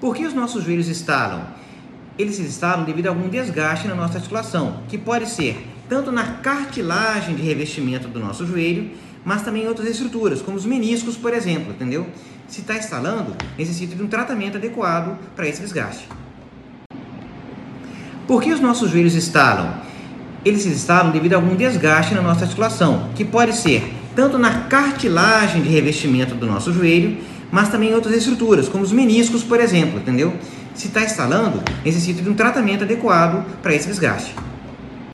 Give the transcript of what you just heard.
Por que os nossos joelhos estalam? Eles se instalam devido a algum desgaste na nossa articulação, que pode ser tanto na cartilagem de revestimento do nosso joelho, mas também em outras estruturas, como os meniscos, por exemplo, entendeu? Se está instalando, necessita de um tratamento adequado para esse desgaste. Por que os nossos joelhos estalam? Eles se instalam devido a algum desgaste na nossa articulação, que pode ser tanto na cartilagem de revestimento do nosso joelho, mas também em outras estruturas, como os meniscos, por exemplo, entendeu? Se está instalando, necessita de um tratamento adequado para esse desgaste.